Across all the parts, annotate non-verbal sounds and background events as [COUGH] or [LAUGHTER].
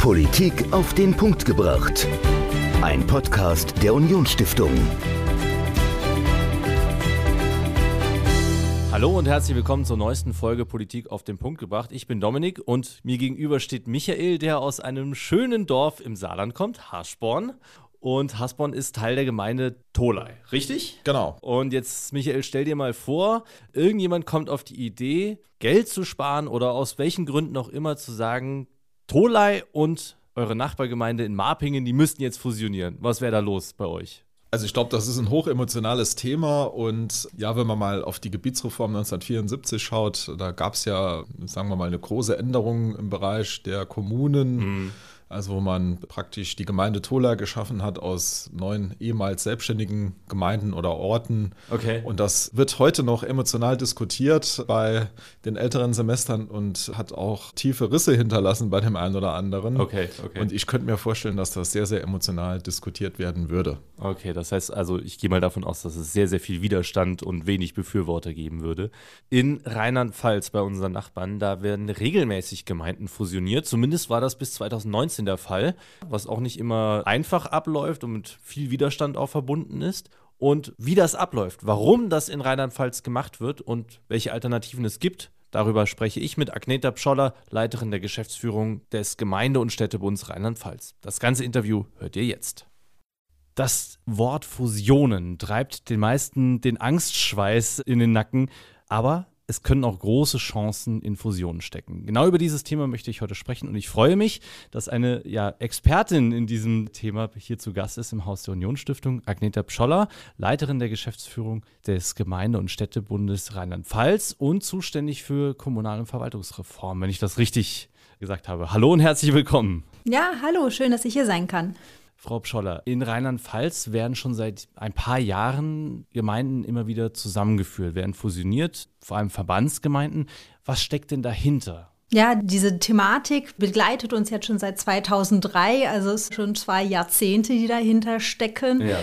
Politik auf den Punkt gebracht. Ein Podcast der Unionsstiftung. Hallo und herzlich willkommen zur neuesten Folge Politik auf den Punkt gebracht. Ich bin Dominik und mir gegenüber steht Michael, der aus einem schönen Dorf im Saarland kommt, Haschborn. Und Hasborn ist Teil der Gemeinde Tolai, richtig? Genau. Und jetzt, Michael, stell dir mal vor, irgendjemand kommt auf die Idee, Geld zu sparen oder aus welchen Gründen auch immer zu sagen, Tolai und eure Nachbargemeinde in Marpingen, die müssten jetzt fusionieren. Was wäre da los bei euch? Also ich glaube, das ist ein hochemotionales Thema und ja, wenn man mal auf die Gebietsreform 1974 schaut, da gab es ja, sagen wir mal, eine große Änderung im Bereich der Kommunen. Mhm also wo man praktisch die Gemeinde Tola geschaffen hat aus neun ehemals selbstständigen Gemeinden oder Orten. Okay. Und das wird heute noch emotional diskutiert bei den älteren Semestern und hat auch tiefe Risse hinterlassen bei dem einen oder anderen. Okay, okay. Und ich könnte mir vorstellen, dass das sehr, sehr emotional diskutiert werden würde. Okay, das heißt also, ich gehe mal davon aus, dass es sehr, sehr viel Widerstand und wenig Befürworter geben würde. In Rheinland-Pfalz bei unseren Nachbarn, da werden regelmäßig Gemeinden fusioniert. Zumindest war das bis 2019 der Fall, was auch nicht immer einfach abläuft und mit viel Widerstand auch verbunden ist. Und wie das abläuft, warum das in Rheinland-Pfalz gemacht wird und welche Alternativen es gibt, darüber spreche ich mit Agneta Pscholler, Leiterin der Geschäftsführung des Gemeinde- und Städtebunds Rheinland-Pfalz. Das ganze Interview hört ihr jetzt. Das Wort Fusionen treibt den meisten den Angstschweiß in den Nacken, aber es können auch große Chancen in Fusionen stecken. Genau über dieses Thema möchte ich heute sprechen und ich freue mich, dass eine ja, Expertin in diesem Thema hier zu Gast ist im Haus der Unionsstiftung, Agneta Pscholler, Leiterin der Geschäftsführung des Gemeinde- und Städtebundes Rheinland-Pfalz und zuständig für Kommunal- und Verwaltungsreform, wenn ich das richtig gesagt habe. Hallo und herzlich willkommen. Ja, hallo, schön, dass ich hier sein kann. Frau Pscholler, in Rheinland-Pfalz werden schon seit ein paar Jahren Gemeinden immer wieder zusammengeführt, werden fusioniert, vor allem Verbandsgemeinden. Was steckt denn dahinter? Ja, diese Thematik begleitet uns jetzt schon seit 2003, also es sind schon zwei Jahrzehnte, die dahinter stecken. Ja.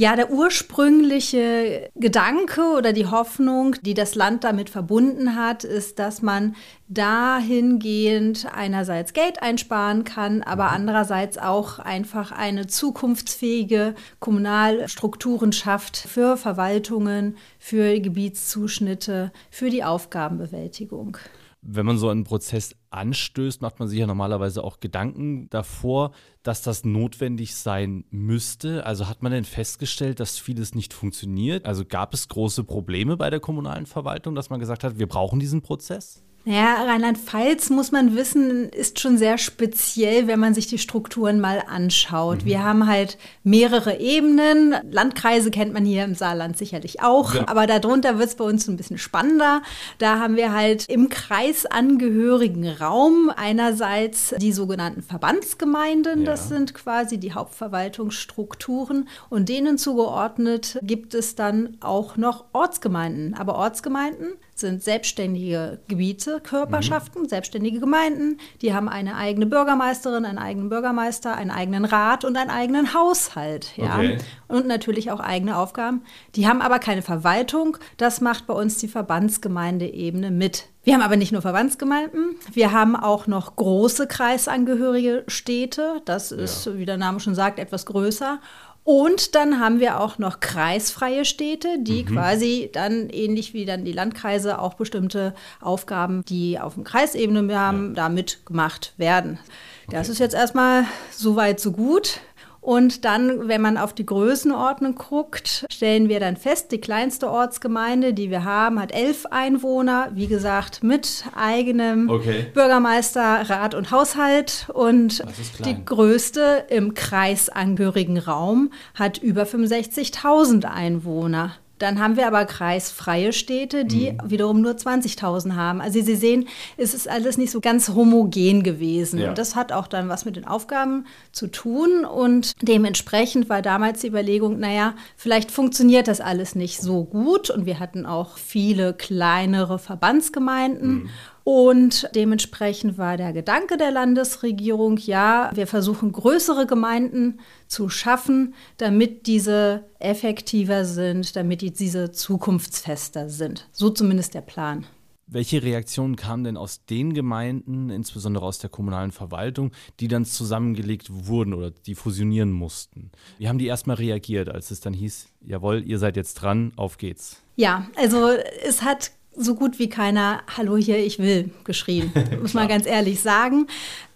Ja, der ursprüngliche Gedanke oder die Hoffnung, die das Land damit verbunden hat, ist, dass man dahingehend einerseits Geld einsparen kann, aber mhm. andererseits auch einfach eine zukunftsfähige Kommunalstrukturen schafft für Verwaltungen, für Gebietszuschnitte, für die Aufgabenbewältigung wenn man so einen Prozess anstößt, macht man sich ja normalerweise auch Gedanken davor, dass das notwendig sein müsste. Also hat man denn festgestellt, dass vieles nicht funktioniert? Also gab es große Probleme bei der kommunalen Verwaltung, dass man gesagt hat, wir brauchen diesen Prozess? Ja, Rheinland-Pfalz, muss man wissen, ist schon sehr speziell, wenn man sich die Strukturen mal anschaut. Mhm. Wir haben halt mehrere Ebenen. Landkreise kennt man hier im Saarland sicherlich auch, ja. aber darunter wird es bei uns ein bisschen spannender. Da haben wir halt im Kreis angehörigen Raum einerseits die sogenannten Verbandsgemeinden, ja. das sind quasi die Hauptverwaltungsstrukturen und denen zugeordnet gibt es dann auch noch Ortsgemeinden. Aber Ortsgemeinden sind selbstständige Gebiete, Körperschaften, mhm. selbstständige Gemeinden. Die haben eine eigene Bürgermeisterin, einen eigenen Bürgermeister, einen eigenen Rat und einen eigenen Haushalt. Ja? Okay. Und natürlich auch eigene Aufgaben. Die haben aber keine Verwaltung. Das macht bei uns die Verbandsgemeindeebene mit. Wir haben aber nicht nur Verbandsgemeinden, wir haben auch noch große kreisangehörige Städte. Das ist, ja. wie der Name schon sagt, etwas größer. Und dann haben wir auch noch kreisfreie Städte, die mhm. quasi dann ähnlich wie dann die Landkreise auch bestimmte Aufgaben, die auf dem Kreisebene haben, ja. damit gemacht werden. Okay. Das ist jetzt erstmal so weit, so gut. Und dann, wenn man auf die Größenordnung guckt, stellen wir dann fest, die kleinste Ortsgemeinde, die wir haben, hat elf Einwohner, wie gesagt, mit eigenem okay. Bürgermeister, Rat und Haushalt. Und die größte im kreisangehörigen Raum hat über 65.000 Einwohner. Dann haben wir aber kreisfreie Städte, die mhm. wiederum nur 20.000 haben. Also Sie sehen, es ist alles nicht so ganz homogen gewesen. Ja. Und das hat auch dann was mit den Aufgaben zu tun. Und dementsprechend war damals die Überlegung, naja, vielleicht funktioniert das alles nicht so gut. Und wir hatten auch viele kleinere Verbandsgemeinden. Mhm. Und dementsprechend war der Gedanke der Landesregierung, ja, wir versuchen größere Gemeinden zu schaffen, damit diese effektiver sind, damit die, diese zukunftsfester sind. So zumindest der Plan. Welche Reaktionen kamen denn aus den Gemeinden, insbesondere aus der kommunalen Verwaltung, die dann zusammengelegt wurden oder die fusionieren mussten? Wie haben die erstmal reagiert, als es dann hieß, jawohl, ihr seid jetzt dran, auf geht's? Ja, also es hat so gut wie keiner Hallo hier, ich will geschrien, [LAUGHS] muss man ganz ehrlich sagen.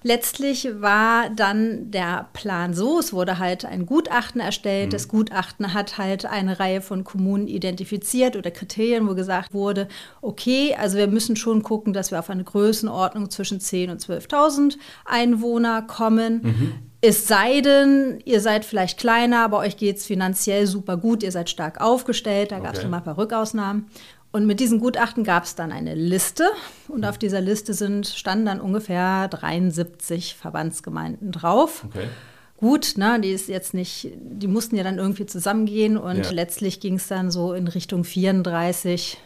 Letztlich war dann der Plan so, es wurde halt ein Gutachten erstellt. Mhm. Das Gutachten hat halt eine Reihe von Kommunen identifiziert oder Kriterien, wo gesagt wurde, okay, also wir müssen schon gucken, dass wir auf eine Größenordnung zwischen 10.000 und 12.000 Einwohner kommen. Mhm. Es sei denn, ihr seid vielleicht kleiner, aber euch geht es finanziell super gut, ihr seid stark aufgestellt, da gab es okay. nochmal ein paar Rückausnahmen. Und mit diesen Gutachten gab es dann eine Liste und auf dieser Liste sind, standen dann ungefähr 73 Verbandsgemeinden drauf. Okay. Gut, ne, die ist jetzt nicht, die mussten ja dann irgendwie zusammengehen und ja. letztlich ging es dann so in Richtung 34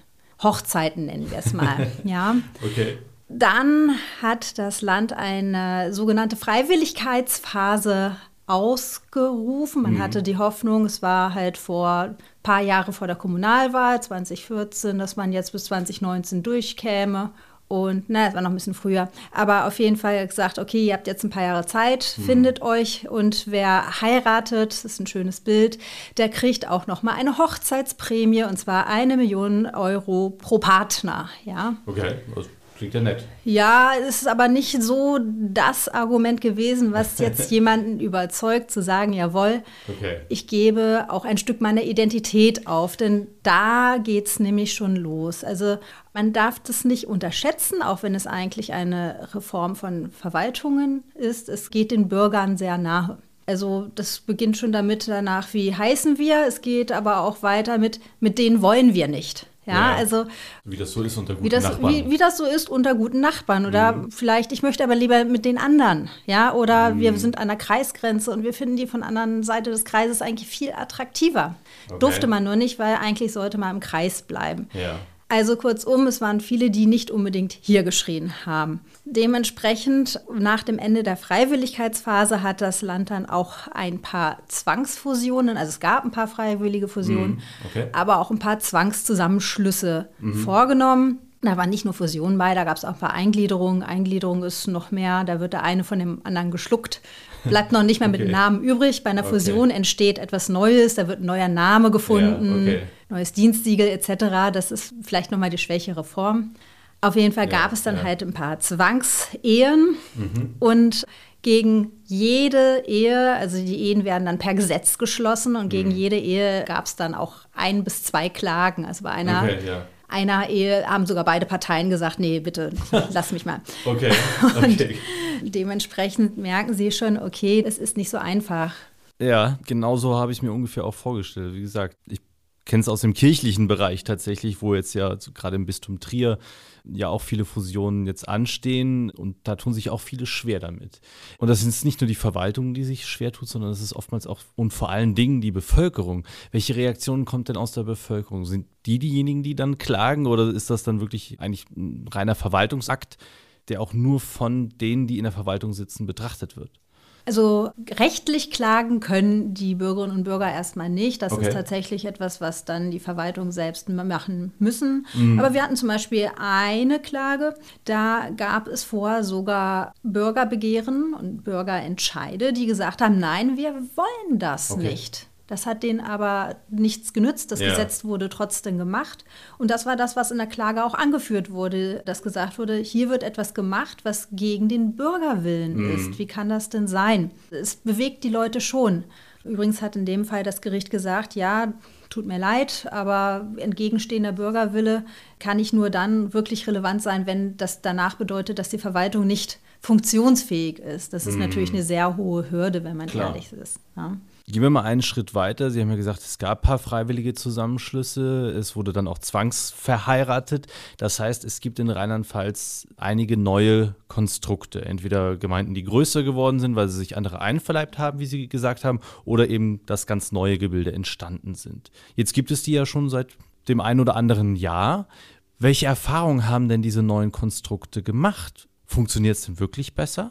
Hochzeiten, nennen wir es mal. [LAUGHS] ja. Okay. Dann hat das Land eine sogenannte Freiwilligkeitsphase ausgerufen. Man mhm. hatte die Hoffnung, es war halt vor ein paar Jahre vor der Kommunalwahl 2014, dass man jetzt bis 2019 durchkäme. Und na, es war noch ein bisschen früher. Aber auf jeden Fall gesagt, okay, ihr habt jetzt ein paar Jahre Zeit, mhm. findet euch und wer heiratet, das ist ein schönes Bild, der kriegt auch noch mal eine Hochzeitsprämie und zwar eine Million Euro pro Partner. Ja. Okay, also Klingt ja nett. Ja, es ist aber nicht so das Argument gewesen, was [LAUGHS] jetzt jemanden überzeugt, zu sagen, jawohl, okay. ich gebe auch ein Stück meiner Identität auf. Denn da geht es nämlich schon los. Also man darf das nicht unterschätzen, auch wenn es eigentlich eine Reform von Verwaltungen ist. Es geht den Bürgern sehr nahe. Also das beginnt schon damit danach, wie heißen wir. Es geht aber auch weiter mit, mit denen wollen wir nicht. Ja, ja, also. Wie das so ist unter guten wie das, Nachbarn. Wie, wie, das so ist unter guten Nachbarn. Oder mhm. vielleicht, ich möchte aber lieber mit den anderen. Ja, oder mhm. wir sind an der Kreisgrenze und wir finden die von der anderen Seite des Kreises eigentlich viel attraktiver. Okay. Durfte man nur nicht, weil eigentlich sollte man im Kreis bleiben. Ja. Also kurzum, es waren viele, die nicht unbedingt hier geschrien haben. Dementsprechend nach dem Ende der Freiwilligkeitsphase hat das Land dann auch ein paar Zwangsfusionen, also es gab ein paar freiwillige Fusionen, mhm, okay. aber auch ein paar Zwangszusammenschlüsse mhm. vorgenommen. Da waren nicht nur Fusionen bei, da gab es auch ein paar Eingliederungen. Eingliederung ist noch mehr, da wird der eine von dem anderen geschluckt. Bleibt noch nicht mehr okay. mit dem Namen übrig. Bei einer Fusion okay. entsteht etwas Neues, da wird ein neuer Name gefunden, ja, okay. neues Dienstsiegel etc. Das ist vielleicht nochmal die schwächere Form. Auf jeden Fall gab ja, es dann ja. halt ein paar Zwangsehen mhm. und gegen jede Ehe, also die Ehen werden dann per Gesetz geschlossen und gegen mhm. jede Ehe gab es dann auch ein bis zwei Klagen. Also bei einer okay, ja einer Ehe haben sogar beide Parteien gesagt, nee, bitte, [LAUGHS] lass mich mal. okay. [LAUGHS] okay. Und dementsprechend merken sie schon, okay, es ist nicht so einfach. Ja, genau so habe ich mir ungefähr auch vorgestellt. Wie gesagt, ich kenne es aus dem kirchlichen Bereich tatsächlich, wo jetzt ja gerade im Bistum Trier ja auch viele Fusionen jetzt anstehen und da tun sich auch viele schwer damit. Und das ist nicht nur die Verwaltung, die sich schwer tut, sondern es ist oftmals auch und vor allen Dingen die Bevölkerung. Welche Reaktionen kommt denn aus der Bevölkerung? Sind die diejenigen, die dann klagen oder ist das dann wirklich eigentlich ein reiner Verwaltungsakt, der auch nur von denen, die in der Verwaltung sitzen, betrachtet wird? Also rechtlich klagen können die Bürgerinnen und Bürger erstmal nicht. Das okay. ist tatsächlich etwas, was dann die Verwaltung selbst machen müssen. Mhm. Aber wir hatten zum Beispiel eine Klage, da gab es vor sogar Bürgerbegehren und Bürgerentscheide, die gesagt haben, nein, wir wollen das okay. nicht. Das hat denen aber nichts genützt. Das ja. Gesetz wurde trotzdem gemacht. Und das war das, was in der Klage auch angeführt wurde, dass gesagt wurde, hier wird etwas gemacht, was gegen den Bürgerwillen mhm. ist. Wie kann das denn sein? Es bewegt die Leute schon. Übrigens hat in dem Fall das Gericht gesagt, ja, tut mir leid, aber entgegenstehender Bürgerwille kann nicht nur dann wirklich relevant sein, wenn das danach bedeutet, dass die Verwaltung nicht funktionsfähig ist. Das ist mhm. natürlich eine sehr hohe Hürde, wenn man Klar. ehrlich ist. Ja. Gehen wir mal einen Schritt weiter. Sie haben ja gesagt, es gab ein paar freiwillige Zusammenschlüsse. Es wurde dann auch zwangsverheiratet. Das heißt, es gibt in Rheinland-Pfalz einige neue Konstrukte. Entweder Gemeinden, die größer geworden sind, weil sie sich andere einverleibt haben, wie Sie gesagt haben, oder eben, dass ganz neue Gebilde entstanden sind. Jetzt gibt es die ja schon seit dem einen oder anderen Jahr. Welche Erfahrungen haben denn diese neuen Konstrukte gemacht? Funktioniert es denn wirklich besser?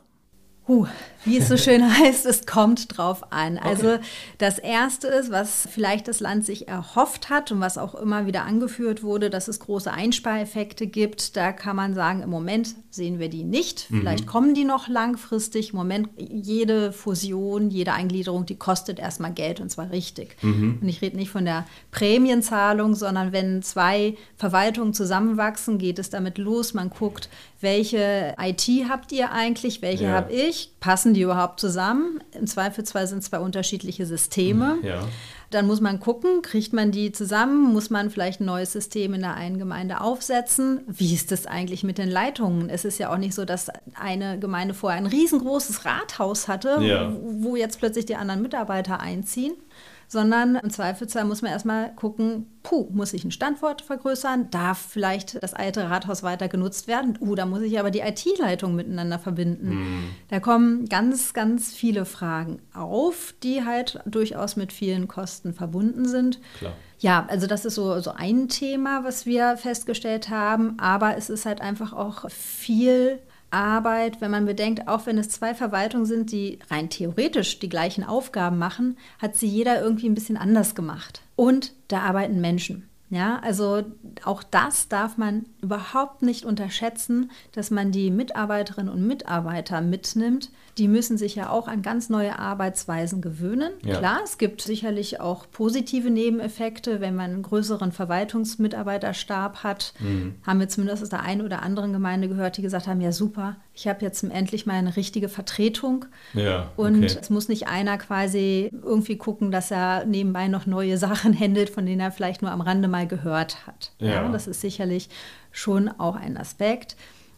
Huh, wie es so schön [LAUGHS] heißt, es kommt drauf an. Also das Erste ist, was vielleicht das Land sich erhofft hat und was auch immer wieder angeführt wurde, dass es große Einspareffekte gibt. Da kann man sagen, im Moment sehen wir die nicht. Mhm. Vielleicht kommen die noch langfristig. Im Moment, jede Fusion, jede Eingliederung, die kostet erstmal Geld und zwar richtig. Mhm. Und ich rede nicht von der Prämienzahlung, sondern wenn zwei Verwaltungen zusammenwachsen, geht es damit los. Man guckt, welche IT habt ihr eigentlich, welche ja. habe ich, passen die überhaupt zusammen? Im Zweifelsfall sind es zwei unterschiedliche Systeme. Ja. Dann muss man gucken, kriegt man die zusammen? Muss man vielleicht ein neues System in der einen Gemeinde aufsetzen? Wie ist das eigentlich mit den Leitungen? Es ist ja auch nicht so, dass eine Gemeinde vorher ein riesengroßes Rathaus hatte, ja. wo jetzt plötzlich die anderen Mitarbeiter einziehen sondern im Zweifelsfall muss man erstmal gucken, puh, muss ich einen Standort vergrößern? Darf vielleicht das alte Rathaus weiter genutzt werden? Uh, da muss ich aber die IT-Leitung miteinander verbinden. Mhm. Da kommen ganz, ganz viele Fragen auf, die halt durchaus mit vielen Kosten verbunden sind. Klar. Ja, also das ist so, so ein Thema, was wir festgestellt haben, aber es ist halt einfach auch viel Arbeit, wenn man bedenkt, auch wenn es zwei Verwaltungen sind, die rein theoretisch die gleichen Aufgaben machen, hat sie jeder irgendwie ein bisschen anders gemacht. Und da arbeiten Menschen. Ja, also auch das darf man überhaupt nicht unterschätzen, dass man die Mitarbeiterinnen und Mitarbeiter mitnimmt. Die müssen sich ja auch an ganz neue Arbeitsweisen gewöhnen. Ja. Klar, es gibt sicherlich auch positive Nebeneffekte, wenn man einen größeren Verwaltungsmitarbeiterstab hat. Mhm. Haben wir zumindest aus der einen oder anderen Gemeinde gehört, die gesagt haben, ja super, ich habe jetzt endlich mal eine richtige Vertretung. Ja, und okay. es muss nicht einer quasi irgendwie gucken, dass er nebenbei noch neue [LAUGHS] Sachen händelt, von denen er vielleicht nur am Rande mal gehört hat. Ja. ja das ist sicherlich schon auch ein Aspekt.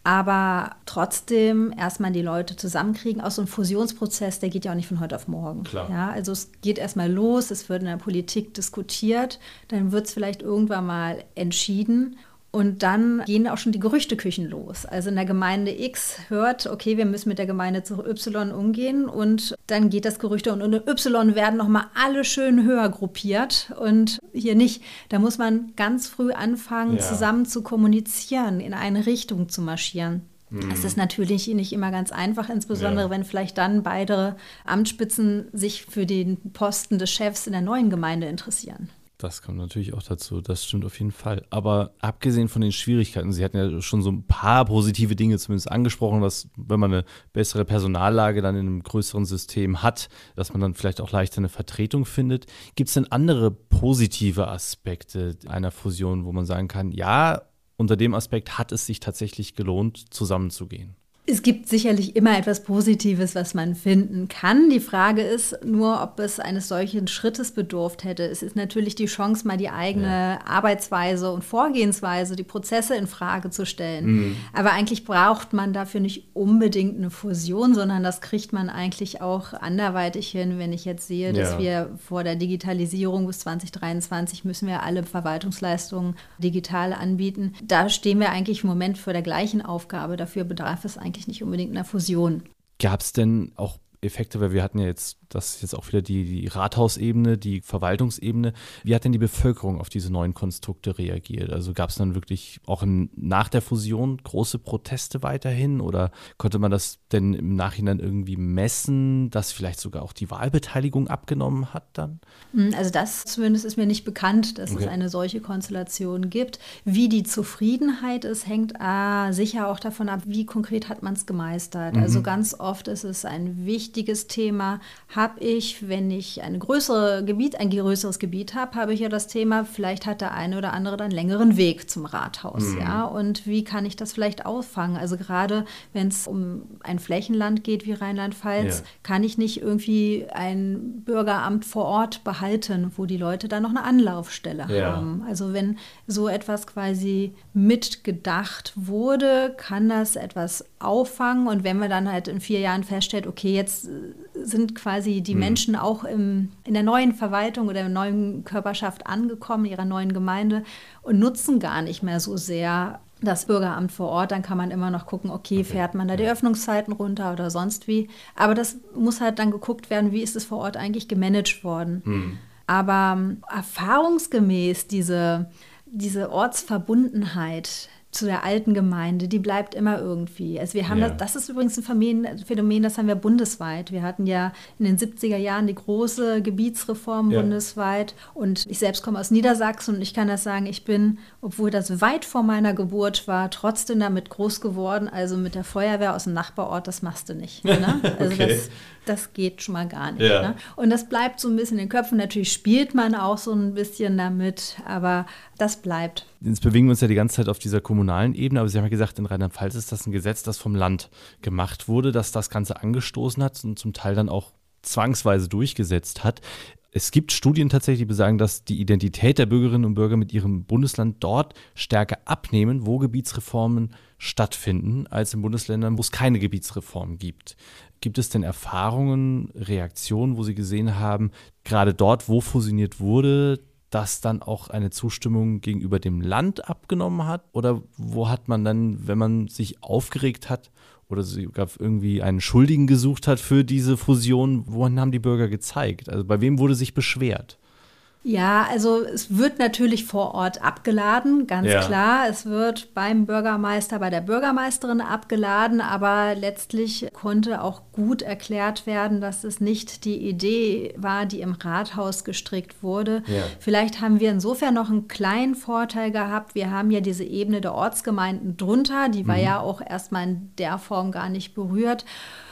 Aber trotzdem erstmal die Leute zusammenkriegen. Auch so ein Fusionsprozess, der geht ja auch nicht von heute auf morgen. Klar. Ja, also es geht erstmal los, es wird in der Politik diskutiert, dann wird es vielleicht irgendwann mal entschieden. Und dann gehen auch schon die Gerüchteküchen los. Also in der Gemeinde X hört, okay, wir müssen mit der Gemeinde zu Y umgehen und dann geht das Gerüchte und in Y werden nochmal alle schön höher gruppiert und hier nicht. Da muss man ganz früh anfangen, ja. zusammen zu kommunizieren, in eine Richtung zu marschieren. Mhm. Es ist natürlich nicht immer ganz einfach, insbesondere ja. wenn vielleicht dann beide Amtsspitzen sich für den Posten des Chefs in der neuen Gemeinde interessieren. Das kommt natürlich auch dazu, das stimmt auf jeden Fall. Aber abgesehen von den Schwierigkeiten, Sie hatten ja schon so ein paar positive Dinge zumindest angesprochen, was, wenn man eine bessere Personallage dann in einem größeren System hat, dass man dann vielleicht auch leichter eine Vertretung findet. Gibt es denn andere positive Aspekte einer Fusion, wo man sagen kann, ja, unter dem Aspekt hat es sich tatsächlich gelohnt, zusammenzugehen? Es gibt sicherlich immer etwas Positives, was man finden kann. Die Frage ist nur, ob es eines solchen Schrittes bedurft hätte. Es ist natürlich die Chance, mal die eigene ja. Arbeitsweise und Vorgehensweise, die Prozesse in Frage zu stellen. Mhm. Aber eigentlich braucht man dafür nicht unbedingt eine Fusion, sondern das kriegt man eigentlich auch anderweitig hin. Wenn ich jetzt sehe, ja. dass wir vor der Digitalisierung bis 2023 müssen wir alle Verwaltungsleistungen digital anbieten. Da stehen wir eigentlich im Moment vor der gleichen Aufgabe. Dafür bedarf es eigentlich eigentlich nicht unbedingt einer Fusion. Gab es denn auch Effekte, weil wir hatten ja jetzt, das ist jetzt auch wieder die, die Rathausebene, die Verwaltungsebene. Wie hat denn die Bevölkerung auf diese neuen Konstrukte reagiert? Also gab es dann wirklich auch in, nach der Fusion große Proteste weiterhin oder konnte man das denn im Nachhinein irgendwie messen, dass vielleicht sogar auch die Wahlbeteiligung abgenommen hat dann? Hm, also das zumindest ist mir nicht bekannt, dass okay. es eine solche Konstellation gibt. Wie die Zufriedenheit ist, hängt äh, sicher auch davon ab, wie konkret hat man es gemeistert. Mhm. Also ganz oft ist es ein wichtiges Thema. Habe ich, wenn ich ein größere Gebiet, ein größeres Gebiet habe, habe ich ja das Thema, vielleicht hat der eine oder andere dann längeren Weg zum Rathaus. Mhm. Ja? Und wie kann ich das vielleicht auffangen? Also gerade wenn es um ein Flächenland geht wie Rheinland-Pfalz, ja. kann ich nicht irgendwie ein Bürgeramt vor Ort behalten, wo die Leute dann noch eine Anlaufstelle ja. haben. Also wenn so etwas quasi mitgedacht wurde, kann das etwas auffangen. Und wenn wir dann halt in vier Jahren feststellt, okay, jetzt sind quasi die mhm. Menschen auch im, in der neuen Verwaltung oder in der neuen Körperschaft angekommen, ihrer neuen Gemeinde und nutzen gar nicht mehr so sehr das Bürgeramt vor Ort, dann kann man immer noch gucken, okay, fährt man da die Öffnungszeiten runter oder sonst wie. Aber das muss halt dann geguckt werden, wie ist es vor Ort eigentlich gemanagt worden. Mhm. Aber ähm, erfahrungsgemäß diese, diese Ortsverbundenheit, zu der alten Gemeinde, die bleibt immer irgendwie. Also wir haben Ja. das, das ist übrigens ein Phänomen, Phänomen, das haben wir bundesweit. Wir hatten ja in den 70er Jahren die große Gebietsreform Ja. bundesweit und ich selbst komme aus Niedersachsen und ich kann das sagen, ich bin, obwohl das weit vor meiner Geburt war, trotzdem damit groß geworden, also mit der Feuerwehr aus dem Nachbarort, das machst du nicht. Ne? [LAUGHS] Also Okay. das, das geht schon mal gar nicht. Ja. Ne? Und das bleibt so ein bisschen in den Köpfen. Natürlich spielt man auch so ein bisschen damit, aber das bleibt. Jetzt bewegen wir uns ja die ganze Zeit auf dieser kommunalen Ebene, aber Sie haben ja gesagt, in Rheinland-Pfalz ist das ein Gesetz, das vom Land gemacht wurde, das das Ganze angestoßen hat und zum Teil dann auch zwangsweise durchgesetzt hat. Es gibt Studien tatsächlich, die besagen, dass die Identität der Bürgerinnen und Bürger mit ihrem Bundesland dort stärker abnehmen, wo Gebietsreformen stattfinden, als in Bundesländern, wo es keine Gebietsreform gibt. Gibt es denn Erfahrungen, Reaktionen, wo Sie gesehen haben, gerade dort, wo fusioniert wurde, dass dann auch eine Zustimmung gegenüber dem Land abgenommen hat? Oder wo hat man dann, wenn man sich aufgeregt hat oder sogar irgendwie einen Schuldigen gesucht hat für diese Fusion, wohin haben die Bürger gezeigt? Also bei wem wurde sich beschwert? Ja, also es wird natürlich vor Ort abgeladen, ganz Ja. klar. Es wird beim Bürgermeister, bei der Bürgermeisterin abgeladen, aber letztlich konnte auch gut erklärt werden, dass es nicht die Idee war, die im Rathaus gestrickt wurde. Ja. Vielleicht haben wir insofern noch einen kleinen Vorteil gehabt. Wir haben ja diese Ebene der Ortsgemeinden drunter, die war ja auch erstmal in der Form gar nicht berührt,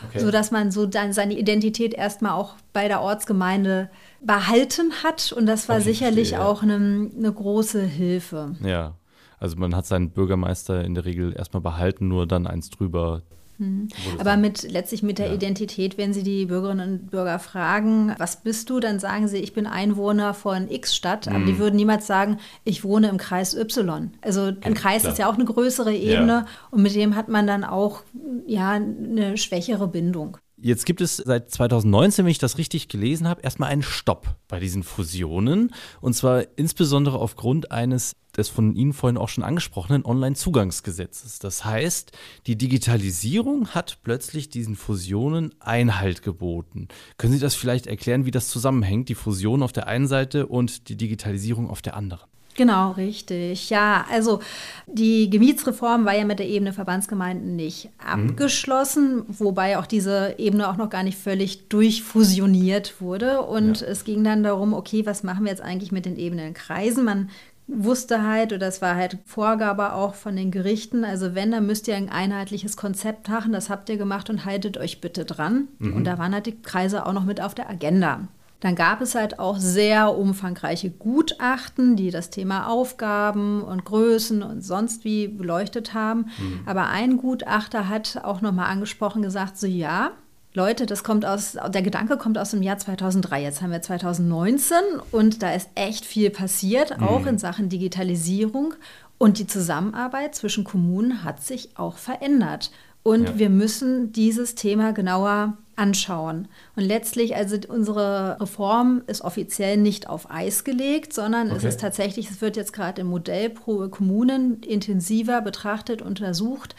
Okay. sodass man so dann seine Identität erstmal auch bei der Ortsgemeinde behalten hat. Und das war sicherlich ja. auch eine, eine große Hilfe. Ja, also man hat seinen Bürgermeister in der Regel erstmal behalten, nur dann eins drüber. Mhm. Aber mit letztlich mit der Identität, wenn Sie die Bürgerinnen und Bürger fragen, was bist du, dann sagen sie, ich bin Einwohner von X-Stadt, aber Mhm. die würden niemals sagen, ich wohne im Kreis Y. Also ein Kreis klar. ist ja auch eine größere Ebene und mit dem hat man dann auch ja eine schwächere Bindung. Jetzt gibt es seit 2019, wenn ich das richtig gelesen habe, erstmal einen Stopp bei diesen Fusionen. Und zwar insbesondere aufgrund eines des von Ihnen vorhin auch schon angesprochenen Online-Zugangsgesetzes. Das heißt, die Digitalisierung hat plötzlich diesen Fusionen Einhalt geboten. Können Sie das vielleicht erklären, wie das zusammenhängt, die Fusion auf der einen Seite und die Digitalisierung auf der anderen? Genau, richtig. Ja, also die Gebietsreform war ja mit der Ebene Verbandsgemeinden nicht abgeschlossen, wobei auch diese Ebene auch noch gar nicht völlig durchfusioniert wurde. Und es ging dann darum, okay, was machen wir jetzt eigentlich mit den Ebenen Kreisen? Man wusste halt, oder das war halt Vorgabe auch von den Gerichten, also wenn, dann müsst ihr ein einheitliches Konzept machen, das habt ihr gemacht und haltet euch bitte dran. Und da waren halt die Kreise auch noch mit auf der Agenda. Dann gab es halt auch sehr umfangreiche Gutachten, die das Thema Aufgaben und Größen und sonst wie beleuchtet haben. Aber ein Gutachter hat auch nochmal angesprochen, gesagt, so ja, Leute, das kommt aus, der Gedanke kommt aus dem Jahr 2003. Jetzt haben wir 2019 und da ist echt viel passiert, auch in Sachen Digitalisierung. Und die Zusammenarbeit zwischen Kommunen hat sich auch verändert. Und Ja. wir müssen dieses Thema genauer anschauen. Und letztlich, also unsere Reform ist offiziell nicht auf Eis gelegt, sondern es Okay. ist tatsächlich, es wird jetzt gerade im Modell pro Kommunen intensiver betrachtet, untersucht,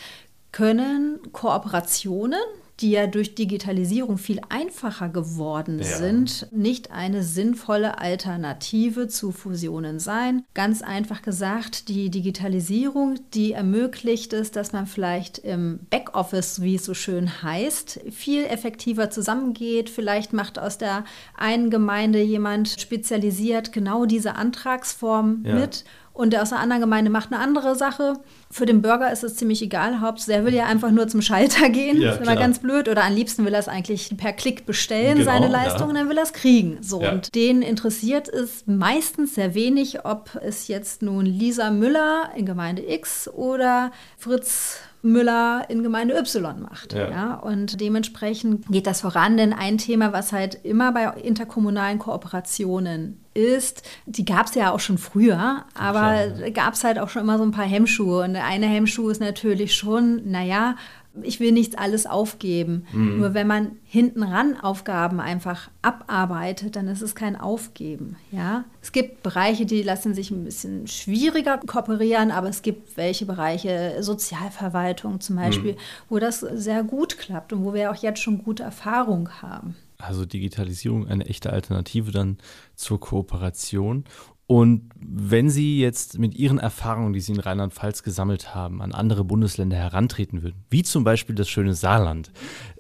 können Kooperationen, die ja durch Digitalisierung viel einfacher geworden Ja. sind, nicht eine sinnvolle Alternative zu Fusionen sein. Ganz einfach gesagt, die Digitalisierung, die ermöglicht es, dass man vielleicht im Backoffice, wie es so schön heißt, viel effektiver zusammengeht. Vielleicht macht aus der einen Gemeinde jemand spezialisiert genau diese Antragsform Ja. mit und der aus einer anderen Gemeinde macht eine andere Sache. Für den Bürger ist es ziemlich egal. Hauptsache, er will ja einfach nur zum Schalter [LAUGHS] gehen. Ja, das ist immer ganz blöd. Oder am liebsten will er es eigentlich per Klick bestellen, Genau, seine ja. Leistung, und dann will er es kriegen. So. Ja. Und denen interessiert es meistens sehr wenig, ob es jetzt nun Lisa Müller in Gemeinde X oder Fritz Müller in Gemeinde Y macht. Ja. Ja. und dementsprechend geht das voran, denn ein Thema, was halt immer bei interkommunalen Kooperationen ist, die gab es ja auch schon früher, aber gab es halt auch schon immer so ein paar Hemmschuhe. Und eine Hemmschuh ist natürlich schon, naja, ich will nichts alles aufgeben. Nur wenn man hinten ran Aufgaben einfach abarbeitet, dann ist es kein Aufgeben. Ja? Es gibt Bereiche, die lassen sich ein bisschen schwieriger kooperieren, aber es gibt welche Bereiche, Sozialverwaltung zum Beispiel, wo das sehr gut klappt und wo wir auch jetzt schon gute Erfahrung haben. Also Digitalisierung eine echte Alternative dann zur Kooperation. Und wenn Sie jetzt mit Ihren Erfahrungen, die Sie in Rheinland-Pfalz gesammelt haben, an andere Bundesländer herantreten würden, wie zum Beispiel das schöne Saarland,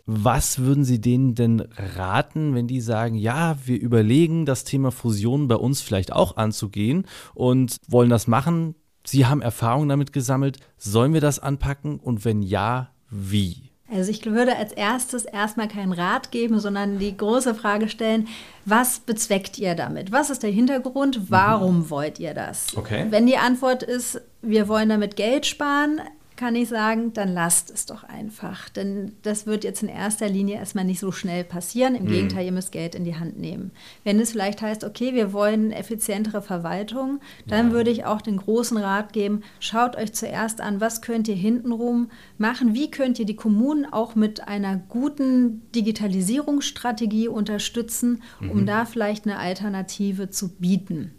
was würden Sie denen denn raten, wenn die sagen, ja, wir überlegen, das Thema Fusion bei uns vielleicht auch anzugehen und wollen das machen? Sie haben Erfahrungen damit gesammelt. Sollen wir das anpacken? Und wenn ja, wie? Also ich würde als erstes erstmal keinen Rat geben, sondern die große Frage stellen, was bezweckt ihr damit? Was ist der Hintergrund? Warum mhm. wollt ihr das? Okay. Wenn die Antwort ist, wir wollen damit Geld sparen, kann ich sagen, dann lasst es doch einfach. Denn das wird jetzt in erster Linie erstmal nicht so schnell passieren. Im mhm. Gegenteil, ihr müsst Geld in die Hand nehmen. Wenn es vielleicht heißt, okay, wir wollen effizientere Verwaltung, dann ja. würde ich auch den großen Rat geben, schaut euch zuerst an, was könnt ihr hintenrum machen, wie könnt ihr die Kommunen auch mit einer guten Digitalisierungsstrategie unterstützen, um mhm. da vielleicht eine Alternative zu bieten.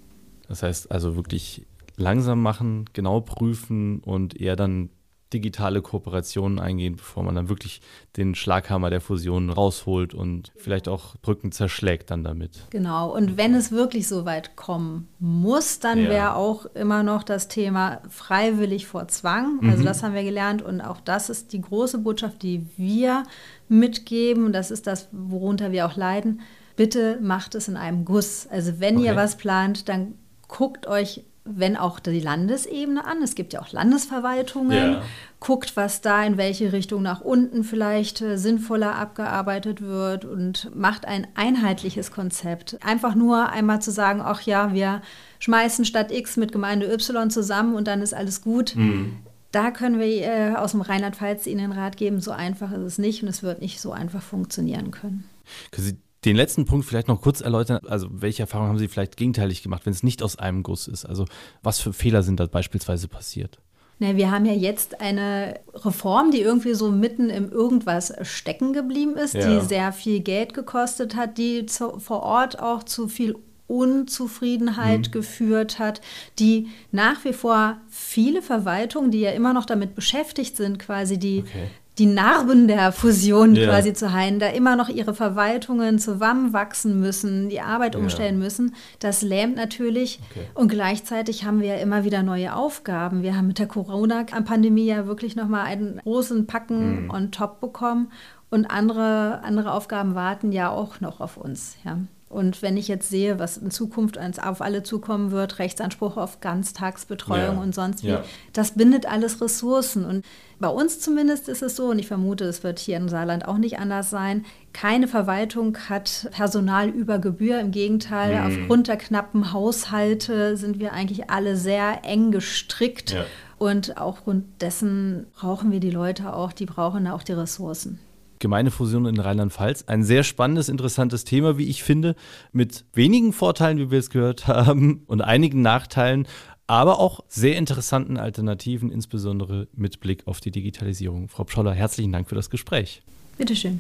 Das heißt also wirklich langsam machen, genau prüfen und eher dann digitale Kooperationen eingehen, bevor man dann wirklich den Schlaghammer der Fusion rausholt und vielleicht auch Brücken zerschlägt dann damit. Genau, und wenn es wirklich so weit kommen muss, dann ja. wäre auch immer noch das Thema freiwillig vor Zwang. Also mhm. das haben wir gelernt und auch das ist die große Botschaft, die wir mitgeben. Das ist das, worunter wir auch leiden. Bitte macht es in einem Guss. Also wenn okay. ihr was plant, dann guckt euch wenn auch die Landesebene an. Es gibt ja auch Landesverwaltungen. Ja. Guckt, was da in welche Richtung nach unten vielleicht äh, sinnvoller abgearbeitet wird und macht ein einheitliches Konzept. Einfach nur einmal zu sagen, ach ja, wir schmeißen Stadt X mit Gemeinde Y zusammen und dann ist alles gut. Mhm. Da können wir äh, aus dem Rheinland-Pfalz Ihnen Rat geben. So einfach ist es nicht und es wird nicht so einfach funktionieren können. Können Sie den letzten Punkt vielleicht noch kurz erläutern. Also, welche Erfahrungen haben Sie vielleicht gegenteilig gemacht, wenn es nicht aus einem Guss ist? Also, was für Fehler sind da beispielsweise passiert? Na, wir haben ja jetzt eine Reform, die irgendwie so mitten im Irgendwas stecken geblieben ist, ja. die sehr viel Geld gekostet hat, die zu, vor Ort auch zu viel Unzufriedenheit mhm. geführt hat, die nach wie vor viele Verwaltungen, die ja immer noch damit beschäftigt sind, quasi die okay die Narben der Fusion ja. quasi zu heilen, da immer noch ihre Verwaltungen zusammenwachsen müssen, die Arbeit ja. umstellen müssen, das lähmt natürlich. Okay. Und gleichzeitig haben wir ja immer wieder neue Aufgaben. Wir haben mit der Corona-Pandemie ja wirklich nochmal einen großen Packen mhm. on top bekommen. Und andere, andere Aufgaben warten ja auch noch auf uns. Ja. Und wenn ich jetzt sehe, was in Zukunft auf alle zukommen wird, Rechtsanspruch auf Ganztagsbetreuung ja. und sonst wie, ja. das bindet alles Ressourcen. Und bei uns zumindest ist es so, und ich vermute, es wird hier im Saarland auch nicht anders sein, keine Verwaltung hat Personal über Gebühr. Im Gegenteil, mhm. aufgrund der knappen Haushalte sind wir eigentlich alle sehr eng gestrickt. Ja. Und aufgrund dessen brauchen wir die Leute auch, die brauchen auch die Ressourcen. Gemeindefusion in Rheinland-Pfalz. Ein sehr spannendes, interessantes Thema, wie ich finde, mit wenigen Vorteilen, wie wir es gehört haben, und einigen Nachteilen, aber auch sehr interessanten Alternativen, insbesondere mit Blick auf die Digitalisierung. Frau Pscholler, herzlichen Dank für das Gespräch. Bitteschön.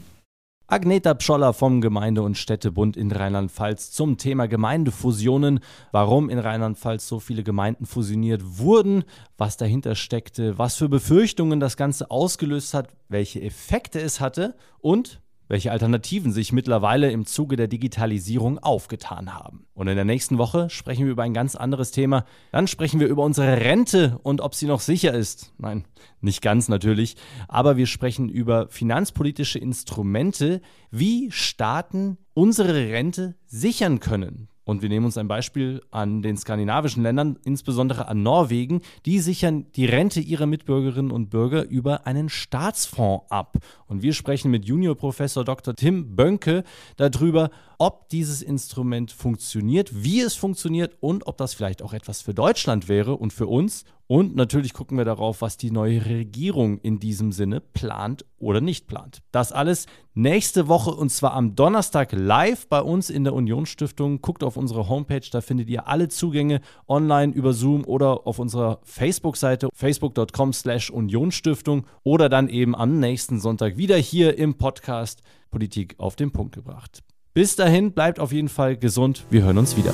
Agneta Pscholler vom Gemeinde- und Städtebund in Rheinland-Pfalz zum Thema Gemeindefusionen, warum in Rheinland-Pfalz so viele Gemeinden fusioniert wurden, was dahinter steckte, was für Befürchtungen das Ganze ausgelöst hat, welche Effekte es hatte und welche Alternativen sich mittlerweile im Zuge der Digitalisierung aufgetan haben. Und in der nächsten Woche sprechen wir über ein ganz anderes Thema. Dann sprechen wir über unsere Rente und ob sie noch sicher ist. Nein, nicht ganz natürlich, aber wir sprechen über finanzpolitische Instrumente, wie Staaten unsere Rente sichern können. Und wir nehmen uns ein Beispiel an den skandinavischen Ländern, insbesondere an Norwegen. Die sichern die Rente ihrer Mitbürgerinnen und Bürger über einen Staatsfonds ab. Und wir sprechen mit Juniorprofessor Dr. Tim Bönke darüber, ob dieses Instrument funktioniert, wie es funktioniert und ob das vielleicht auch etwas für Deutschland wäre und für uns. Und natürlich gucken wir darauf, was die neue Regierung in diesem Sinne plant oder nicht plant. Das alles nächste Woche und zwar am Donnerstag live bei uns in der Unionsstiftung. Guckt auf unsere Homepage, da findet ihr alle Zugänge online über Zoom oder auf unserer Facebook-Seite facebook.com slash Unionsstiftung oder dann eben am nächsten Sonntag wieder hier im Podcast Politik auf den Punkt gebracht. Bis dahin, bleibt auf jeden Fall gesund. Wir hören uns wieder.